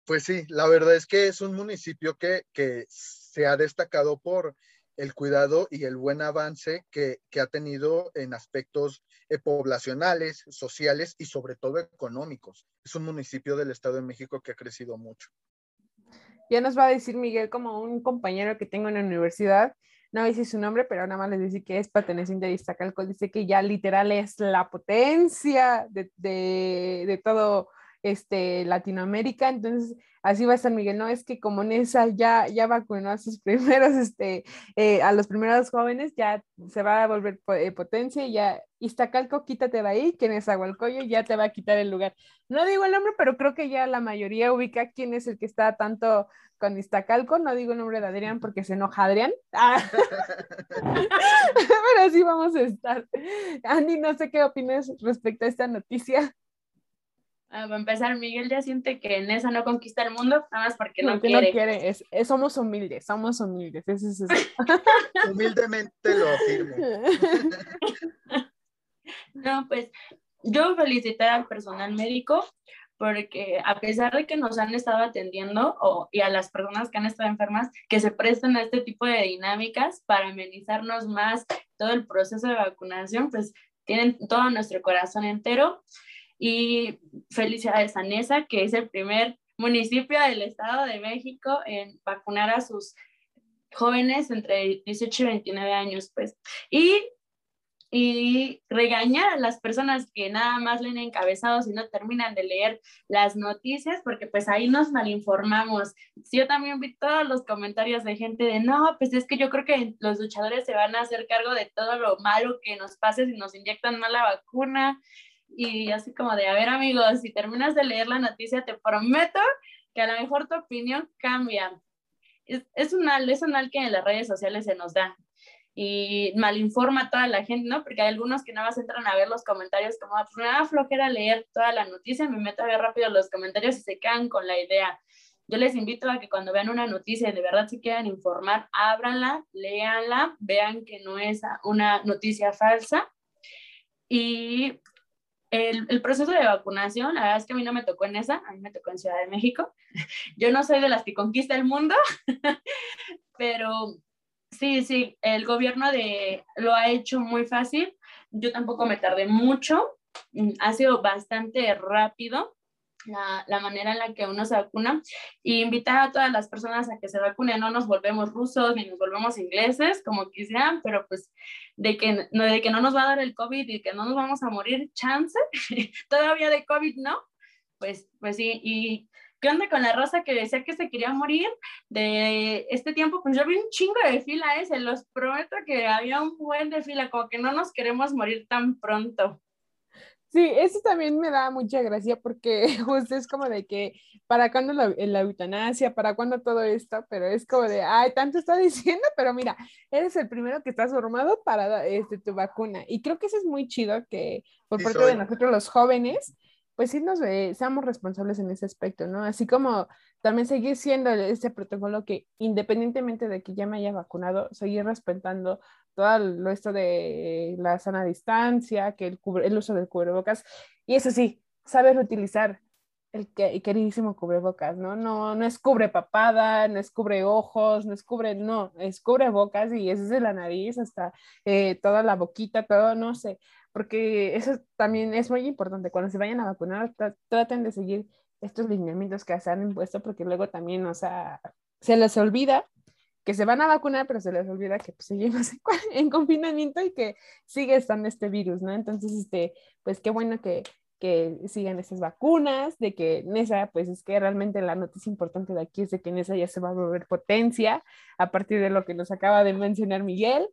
pues sí, la verdad es que es un municipio que, que se ha destacado por el cuidado y el buen avance que, que ha tenido en aspectos eh, poblacionales, sociales y sobre todo económicos. Es un municipio del Estado de México que ha crecido mucho. Ya nos va a decir Miguel como un compañero que tengo en la universidad, no decir su nombre, pero nada más les dice que es perteneciente a Iztacalco, dice que ya literal es la potencia de, de todo este, Latinoamérica, entonces así va a estar Miguel, no es que como Nesa ya, ya vacunó a sus primeros, este, eh, a los primeros jóvenes, ya se va a volver eh, potencia y ya Iztacalco, quítate de ahí, que Nezahualcóyotl ya te va a quitar el lugar. No digo el nombre, pero creo que ya la mayoría ubica quién es el que está tanto con Iztacalco, no digo el nombre de Adrián porque se enoja Adrián, ah. pero así vamos a estar. Andy, no sé qué opinas respecto a esta noticia. Ah, a empezar, Miguel ya siente que en esa no conquista el mundo, nada más porque no, quiere. No quiere. Es, somos humildes, somos humildes. Humildemente lo afirmo. no, pues yo felicitar al personal médico porque a pesar de que nos han estado atendiendo o, y a las personas que han estado enfermas, que se presten a este tipo de dinámicas para amenizarnos más todo el proceso de vacunación, pues tienen todo nuestro corazón entero y felicidades a Nesa, que es el primer municipio del Estado de México en vacunar a sus jóvenes entre 18 y 29 años, pues. Y, y regañar a las personas que nada más leen encabezados y no terminan de leer las noticias, porque pues ahí nos malinformamos. Yo también vi todos los comentarios de gente de, no, pues es que yo creo que los luchadores se van a hacer cargo de todo lo malo que nos pase si nos inyectan mal la vacuna y así como de, a ver amigos, si terminas de leer la noticia, te prometo que a lo mejor tu opinión cambia. Es, es, un mal, es un mal que en las redes sociales se nos da y malinforma a toda la gente, ¿no? Porque hay algunos que nada más entran a ver los comentarios como, ah, pues me da flojera leer toda la noticia, me meto a ver rápido los comentarios y se quedan con la idea. Yo les invito a que cuando vean una noticia y de verdad se quieran informar, ábranla, léanla, vean que no es una noticia falsa y el, el, proceso de vacunación, la verdad es que a mí no me tocó en esa, a mí me tocó en Ciudad de México. Yo no soy de las que conquista el mundo, pero sí, sí, el gobierno de, lo ha hecho muy fácil. Yo tampoco me tardé mucho, ha sido bastante rápido la, la, manera en la que uno se vacuna y invitar a todas las personas a que se vacunen. No nos volvemos rusos ni nos volvemos ingleses, como quisieran, pero pues de que, de que no nos va a dar el COVID y que no nos vamos a morir, chance, todavía de COVID no, pues, pues sí. Y ¿qué onda con la raza que decía que se quería morir de este tiempo? Pues yo vi un chingo de fila, ¿eh? se los prometo que había un buen de fila, como que no nos queremos morir tan pronto. Sí, eso también me da mucha gracia porque justo es como de que, ¿para cuándo la, la, eutanasia? ¿Para cuándo todo esto? Pero es como de, ay, tanto está diciendo, pero mira, eres el primero que estás formado para este, tu vacuna. Y creo que eso es muy chido que por parte de nosotros los jóvenes, pues sí nos seamos responsables en ese aspecto, ¿no? Así como también seguir siendo ese protocolo que independientemente de que ya me haya vacunado, seguir respetando todo esto de la sana distancia, que el, el uso del cubrebocas, y eso sí, saber utilizar el, que, queridísimo cubrebocas, ¿no? ¿no? No es cubre papada, no es cubre ojos, no es cubre, no, es cubre bocas y es desde la nariz hasta eh, toda la boquita, todo, no sé, porque eso también es muy importante. Cuando se vayan a vacunar, traten de seguir estos lineamientos que se han impuesto, porque luego también, o sea, se les olvida que se van a vacunar, pero se les olvida que pues, seguimos en, confinamiento y que sigue estando este virus, ¿no? Entonces, este, pues qué bueno que, que sigan esas vacunas, de que Nesa, pues es que realmente la noticia importante de aquí es de que Nesa ya se va a volver potencia a partir de lo que nos acaba de mencionar Miguel.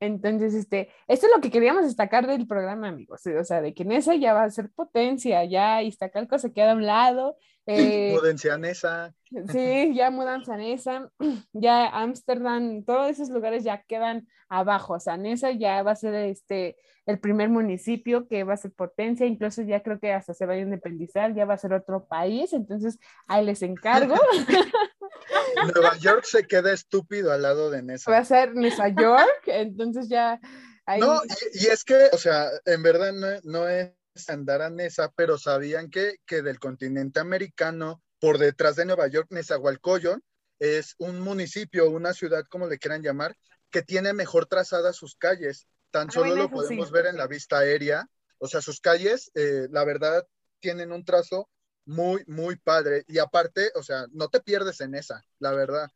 Entonces, este, esto es lo que queríamos destacar del programa, amigos, o sea, de que Nesa ya va a ser potencia, ya Iztacalco se queda a un lado, Eh, Mudense a Nesa. Sí, ya mudanza a Nesa, ya Ámsterdam, todos esos lugares ya quedan abajo. O sea, Nesa ya va a ser este el primer municipio que va a ser potencia, incluso ya creo que hasta se va a independizar, ya va a ser otro país, entonces ahí les encargo. Nueva York se queda estúpido al lado de Nesa. Va a ser Nueva York, entonces ya ahí... No, y, y es que, o sea, en verdad no, no es andar a Nesa, pero sabían que, que del continente americano, por detrás de Nueva York, Nezahualcóyotl es un municipio, una ciudad, como le quieran llamar, que tiene mejor trazadas sus calles. Tan Ah, solo lo podemos sí. ver en la vista aérea. O sea, sus calles, eh, la verdad, tienen un trazo muy, muy padre. Y aparte, o sea, no te pierdes en esa, la verdad.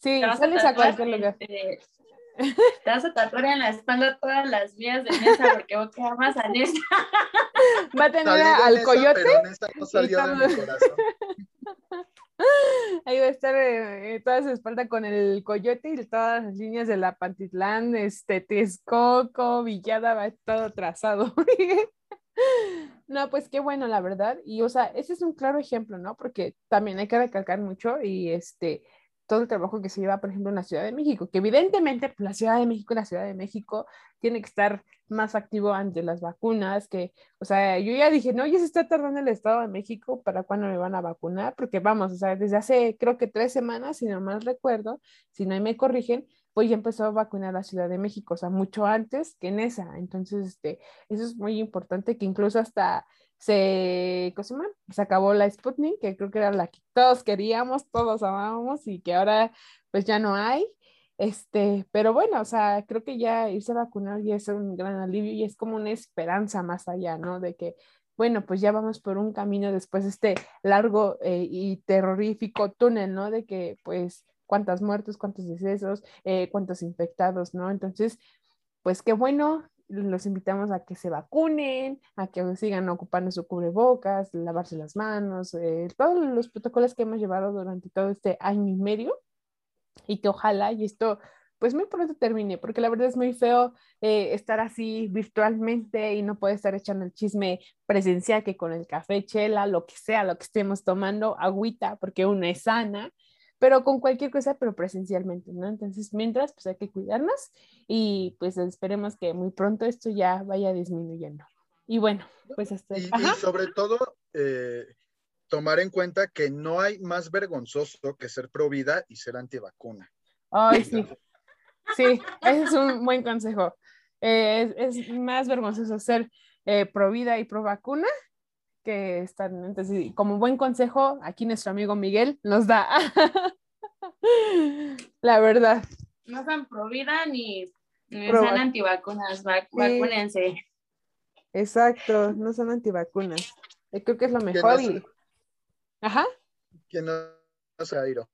Sí, sales a tatuar, cualquier lugar. Te vas a tatuar en la espalda todas las vías de Nesa porque vos te amas a Nesa. Va a tener Salí al Nesa, coyote, Pero Nesa no salió de mi corazón. ahí va a estar eh, toda su espalda con el coyote y todas las líneas de la Pantitlán, este, Texcoco, Villada, va todo trazado. No, pues qué bueno, la verdad. Y, o sea, ese es un claro ejemplo, ¿no? Porque también hay que recalcar mucho y este, todo el trabajo que se lleva, por ejemplo, en la Ciudad de México, que evidentemente pues, la Ciudad de México, la Ciudad de México tiene que estar más activo ante las vacunas, que, o sea, yo ya dije, no, ya se está tardando el Estado de México para cuándo me van a vacunar, porque vamos, o sea, desde hace creo que tres semanas, si no mal recuerdo, si no me corrigen, pues ya empezó a vacunar la Ciudad de México, o sea, mucho antes que en esa. Entonces, este, eso es muy importante, que incluso hasta se. Se acabó la Sputnik, que creo que era la que todos queríamos, todos amábamos y que ahora pues ya no hay. Este, pero bueno, o sea, creo que ya irse a vacunar ya es un gran alivio y es como una esperanza más allá, ¿no? De que, bueno, pues ya vamos por un camino después de este largo eh, y terrorífico túnel, ¿no? De que, pues, cuántas muertes, cuántos decesos, eh, cuántos infectados, ¿no? Entonces, pues qué bueno, los invitamos a que se vacunen, a que sigan ocupando su cubrebocas, lavarse las manos, eh, todos los protocolos que hemos llevado durante todo este año y medio. Y que ojalá y esto pues muy pronto termine, porque la verdad es muy feo eh, estar así virtualmente y no poder estar echando el chisme presencial que con el café, chela, lo que sea, lo que estemos tomando, agüita, porque una es sana, pero con cualquier cosa, pero presencialmente, ¿no? Entonces, mientras, pues hay que cuidarnos y pues esperemos que muy pronto esto ya vaya disminuyendo. Y bueno, pues hasta... Y, y sobre todo, eh, tomar en cuenta que no hay más vergonzoso que ser pro vida y ser antivacuna. Ay, sí. Sí, ese es un buen consejo. Eh, es, es más vergonzoso ser eh, pro vida y pro vacuna que estar. Entonces, sí, como buen consejo, aquí nuestro amigo Miguel nos da. La verdad. No son pro vida ni, ni vac- antivacunas. vac- Vacúnense. Exacto, no son antivacunas. Eh, Creo que es lo mejor. se- Ajá. Que no, no Airo.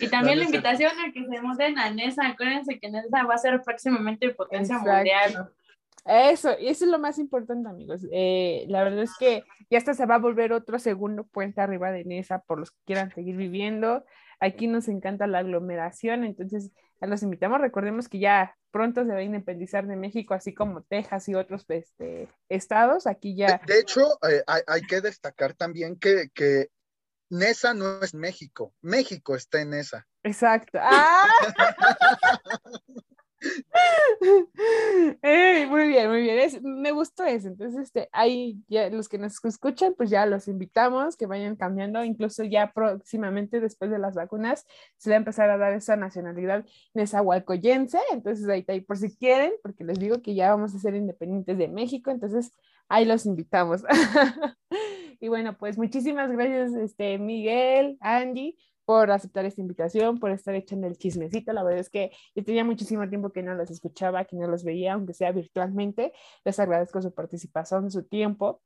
Y también No, la invitación a que se muden a Nesa. Acuérdense que Nesa va a ser próximamente potencia Exacto. mundial. Eso, y eso es lo más importante, amigos. Eh, la verdad es que ya hasta se va a volver otro segundo puente arriba de Nesa por los que quieran seguir viviendo. Aquí nos encanta la aglomeración, entonces los invitamos. Recordemos que ya pronto se va a independizar de México, así como Texas y otros este, estados. Aquí ya. De, de hecho, eh, hay, hay que destacar también que, que Nesa no es México. México está en Nesa. Exacto. ¡Ah! Muy bien, muy bien. Me gustó eso. Entonces, este, ahí ya los que nos escuchan, pues ya los invitamos que vayan cambiando. Incluso ya próximamente, después de las vacunas, se va a empezar a dar esa nacionalidad nezahualcoyense. Entonces, ahí ahí por si quieren, porque les digo que ya vamos a ser independientes de México. Entonces, ahí los invitamos. y bueno, pues muchísimas gracias, este, Miguel, Angie por aceptar esta invitación, por estar echando el chismecito. La verdad es que yo tenía muchísimo tiempo que no los escuchaba, que no los veía, aunque sea virtualmente. Les agradezco su participación, su tiempo,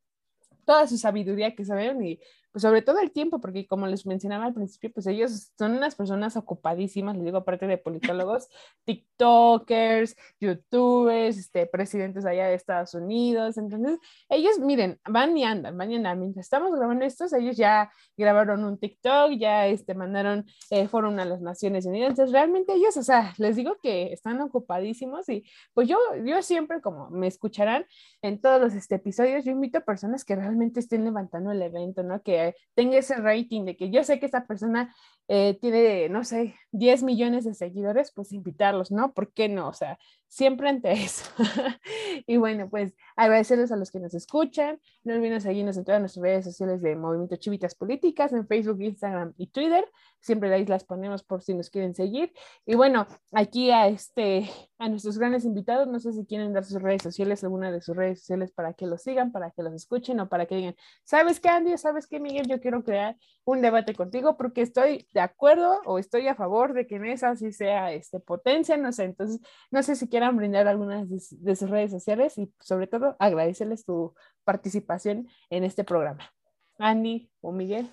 toda su sabiduría que saben pues sobre todo el tiempo, porque como les mencionaba al principio, pues ellos son unas personas ocupadísimas, les digo, aparte de politólogos, TikTokers, YouTubers, este, presidentes allá de Estados Unidos, entonces ellos, miren, van y andan, van y andan, mientras estamos grabando estos, ellos ya grabaron un TikTok, ya este, mandaron, eh, fueron a las Naciones Unidas, entonces realmente ellos, o sea, les digo que están ocupadísimos y pues yo, yo siempre, como me escucharán en todos los este, episodios, yo invito a personas que realmente estén levantando el evento, ¿no? Que tenga ese rating de que yo sé que esta persona eh, tiene, no sé, 10 millones de seguidores, pues invitarlos, ¿no? ¿Por qué no? O sea, siempre ante eso. y bueno, pues agradecerles a los que nos escuchan. No olviden seguirnos en todas nuestras redes sociales de Movimiento Chivitas Políticas, en Facebook, Instagram y Twitter. Siempre ahí las ponemos por si nos quieren seguir. Y bueno, aquí a, este, a nuestros grandes invitados, no sé si quieren dar sus redes sociales, alguna de sus redes sociales para que los sigan, para que los escuchen o para que digan, ¿sabes qué, Andy? ¿Sabes qué, Miguel? Yo quiero crear un debate contigo porque estoy de acuerdo o estoy a favor de que en esa sí sea este, potencia, no sé. Entonces, no sé si quieran brindar algunas de, sus redes sociales y sobre todo agradecerles tu participación en este programa. Andy o Miguel.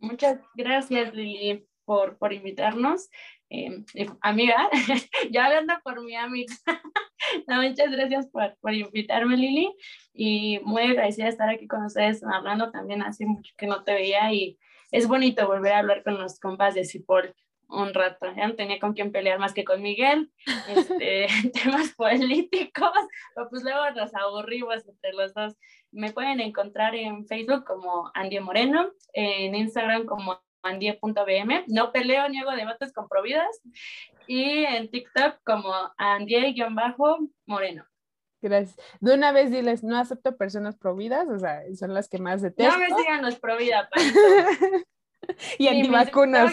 Muchas gracias, Lili, por, por invitarnos. Eh, amiga, ya hablando por mi amiga, muchas gracias por, por, invitarme, Lili, y muy agradecida de estar aquí con ustedes hablando también hace mucho que no te veía y es bonito volver a hablar con los compas de Cipol un rato. Ya no tenía con quién pelear más que con Miguel, este, temas políticos, pero pues luego nos aburrimos entre los dos. Me pueden encontrar en Facebook como Andy Moreno, en Instagram como andie.bm, no peleo ni hago debates con providas, y en TikTok como andie-moreno. Gracias. De una vez diles, no acepto personas providas, o sea, son las que más detesto. No me sigan los providas, y antivacunas.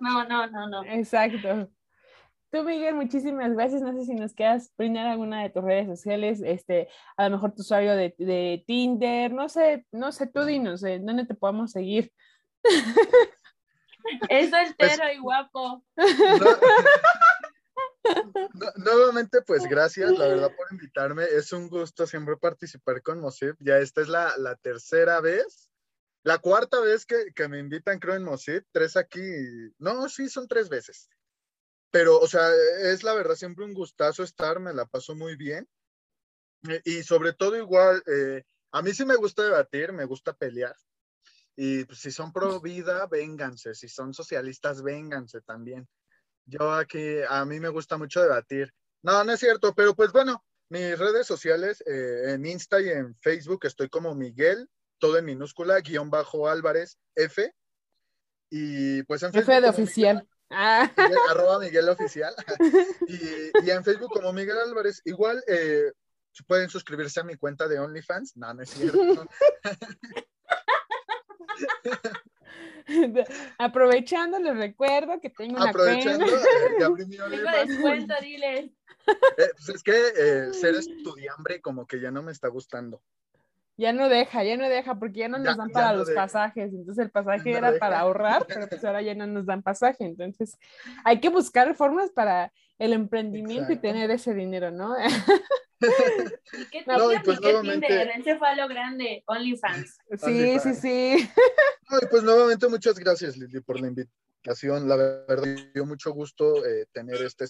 No, no, no, no. Exacto. Tú, Miguel, muchísimas gracias. No sé si nos quieras brindar alguna de tus redes sociales, este, a lo mejor tu usuario de, de Tinder, no sé, no sé, tú dinos, eh, ¿dónde te podemos seguir? Es soltero pues y guapo. nuevamente, pues gracias, la verdad, por invitarme. Es un gusto siempre participar con Mosip. Ya esta es la, la tercera vez la cuarta vez que, que me invitan, creo, en Mosit, tres aquí. No, sí, son tres veces. Pero, o sea, es la verdad siempre un gustazo estar, me la paso muy bien. Y sobre todo igual, eh, a mí sí me gusta debatir, me gusta pelear. Y pues, si son pro vida, vénganse. Si son socialistas, vénganse también. Yo aquí, a mí me gusta mucho debatir. No, no es cierto, pero pues bueno, mis redes sociales, eh, en Insta y en Facebook estoy como Miguel todo en minúscula, guion bajo Álvarez F. Y pues en Facebook. F de oficial. ah. arroba Miguel Oficial. y, en Facebook como Miguel Álvarez. Igual eh, pueden suscribirse a mi cuenta de OnlyFans. No, no es cierto. Aprovechando, les recuerdo que tengo una Aprovechando. Eh, abrí mi OnlyFans. descuento, dile. Eh, pues es que eh, ser estudiambre como que ya no me está gustando. Ya no deja, ya no deja, porque ya no nos dan para los pasajes. Entonces el pasaje era para ahorrar, pero pues ahora ya no nos dan pasaje. Entonces hay que buscar formas para el emprendimiento y tener ese dinero, ¿no? ¿Qué no, y pues nuevamente... Ese fue lo grande, OnlyFans. Sí, sí, sí. No, y pues nuevamente muchas gracias, Lili, por la invitación. La verdad, me dio mucho gusto eh, tener este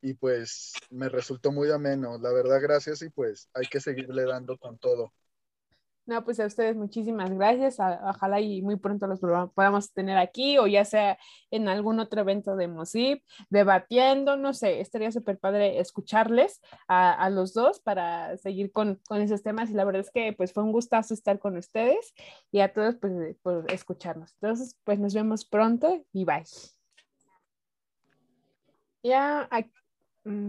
y pues me resultó muy ameno. La verdad, gracias y pues hay que seguirle dando con todo. No, pues a ustedes muchísimas gracias. Ojalá y muy pronto los podamos tener aquí o ya sea en algún otro evento de MOSIP, debatiendo, no sé, estaría súper padre escucharles a, los dos para seguir con, con, esos temas y la verdad es que pues fue un gustazo estar con ustedes y a todos pues por escucharnos. Entonces, pues nos vemos pronto y bye. Ya, aquí Mm.